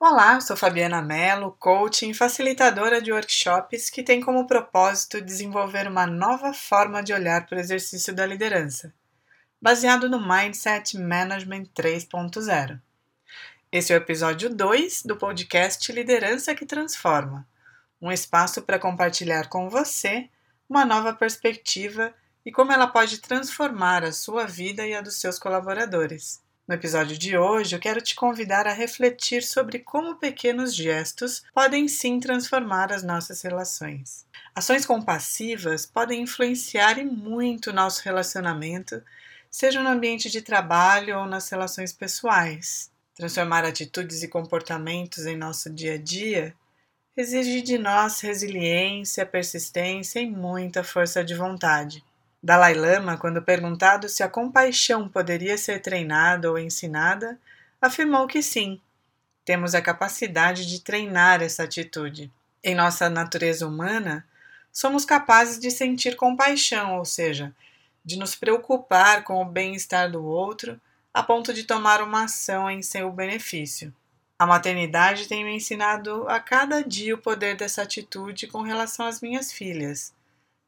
Olá, sou Fabiana Mello, coaching e facilitadora de workshops que tem como propósito desenvolver uma nova forma de olhar para o exercício da liderança, baseado no Mindset Management 3.0. Esse é o episódio 2 do podcast Liderança que Transforma, um espaço para compartilhar com você uma nova perspectiva e como ela pode transformar a sua vida e a dos seus colaboradores. No episódio de hoje, eu quero te convidar a refletir sobre como pequenos gestos podem sim transformar as nossas relações. Ações compassivas podem influenciar e muito nosso relacionamento, seja no ambiente de trabalho ou nas relações pessoais. Transformar atitudes e comportamentos em nosso dia a dia exige de nós resiliência, persistência e muita força de vontade. Dalai Lama, quando perguntado se a compaixão poderia ser treinada ou ensinada, afirmou que sim. Temos a capacidade de treinar essa atitude. Em nossa natureza humana, somos capazes de sentir compaixão, ou seja, de nos preocupar com o bem-estar do outro a ponto de tomar uma ação em seu benefício. A maternidade tem me ensinado a cada dia o poder dessa atitude com relação às minhas filhas.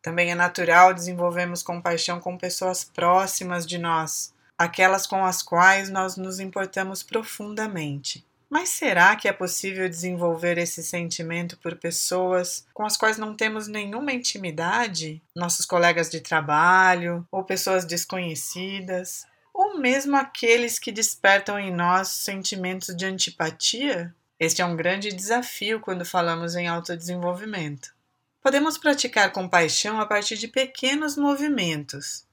Também é natural desenvolvermos compaixão com pessoas próximas de nós, aquelas com as quais nós nos importamos profundamente. Mas será que é possível desenvolver esse sentimento por pessoas com as quais não temos nenhuma intimidade? Nossos colegas de trabalho ou pessoas desconhecidas? Ou mesmo aqueles que despertam em nós sentimentos de antipatia? Este é um grande desafio quando falamos em autodesenvolvimento. Podemos praticar compaixão a partir de pequenos movimentos.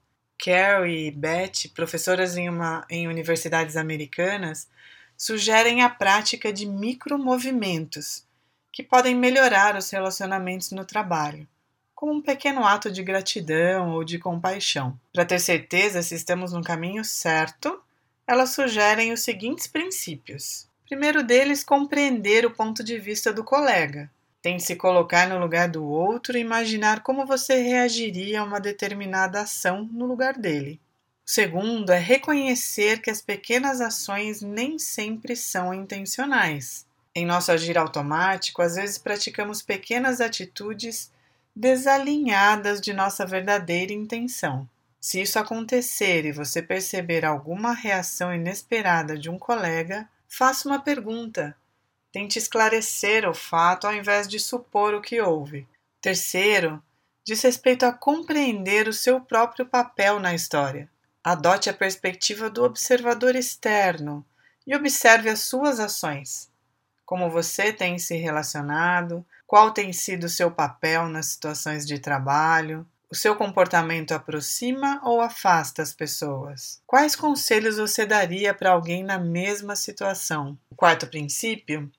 Carrie e Beth, professoras em, uma, em universidades americanas, sugerem a prática de micromovimentos que podem melhorar os relacionamentos no trabalho, como um pequeno ato de gratidão ou de compaixão. Para ter certeza se estamos no caminho certo, elas sugerem os seguintes princípios. Primeiro deles, compreender o ponto de vista do colega. Tente se colocar no lugar do outro e imaginar como você reagiria a uma determinada ação no lugar dele. O segundo é reconhecer que as pequenas ações nem sempre são intencionais. Em nosso agir automático, às vezes praticamos pequenas atitudes desalinhadas de nossa verdadeira intenção. Se isso acontecer e você perceber alguma reação inesperada de um colega, faça uma pergunta Tente esclarecer o fato ao invés de supor o que houve. Terceiro, diz respeito a compreender o seu próprio papel na história. Adote a perspectiva do observador externo e observe as suas ações. Como você tem se relacionado, qual tem sido o seu papel nas situações de trabalho, o seu comportamento aproxima ou afasta as pessoas? Quais conselhos você daria para alguém na mesma situação? O quarto princípio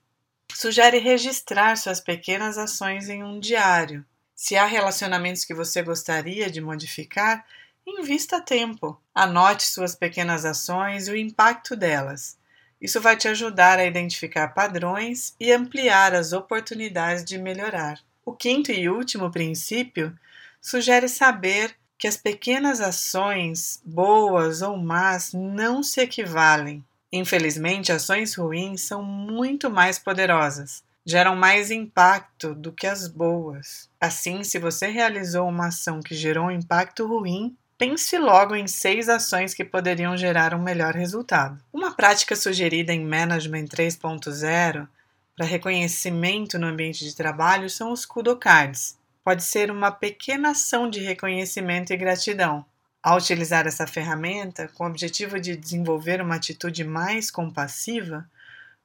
Sugere registrar suas pequenas ações em um diário. Se há relacionamentos que você gostaria de modificar, invista tempo. Anote suas pequenas ações e o impacto delas. Isso vai te ajudar a identificar padrões e ampliar as oportunidades de melhorar. O quinto e último princípio sugere saber que as pequenas ações, boas ou más, não se equivalem. Infelizmente, ações ruins são muito mais poderosas, geram mais impacto do que as boas. Assim, se você realizou uma ação que gerou um impacto ruim, pense logo em seis ações que poderiam gerar um melhor resultado. Uma prática sugerida em Management 3.0 para reconhecimento no ambiente de trabalho são os Kudo Cards. Pode ser uma pequena ação de reconhecimento e gratidão, ao utilizar essa ferramenta com o objetivo de desenvolver uma atitude mais compassiva,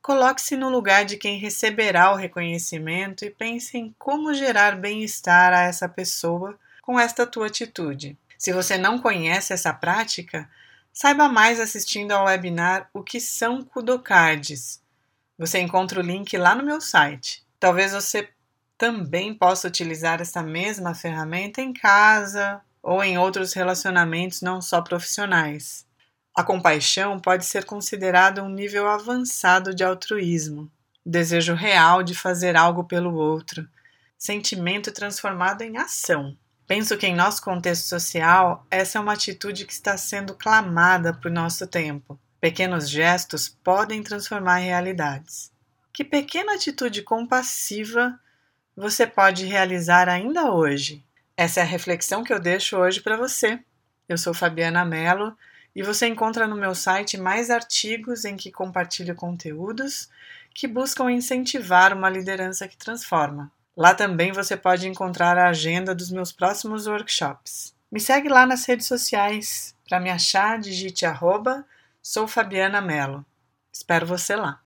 coloque-se no lugar de quem receberá o reconhecimento e pense em como gerar bem-estar a essa pessoa com esta tua atitude. Se você não conhece essa prática, saiba mais assistindo ao webinar O que são Kudocards. Você encontra o link lá no meu site. Talvez você também possa utilizar essa mesma ferramenta em casa ou em outros relacionamentos não só profissionais. A compaixão pode ser considerada um nível avançado de altruísmo, desejo real de fazer algo pelo outro, sentimento transformado em ação. Penso que em nosso contexto social, essa é uma atitude que está sendo clamada por nosso tempo. Pequenos gestos podem transformar realidades. Que pequena atitude compassiva você pode realizar ainda hoje? Essa é a reflexão que eu deixo hoje para você. Eu sou Fabiana Mello e você encontra no meu site mais artigos em que compartilho conteúdos que buscam incentivar uma liderança que transforma. Lá também você pode encontrar a agenda dos meus próximos workshops. Me segue lá nas redes sociais. Para me achar, digite arroba, sou Fabiana Mello. Espero você lá.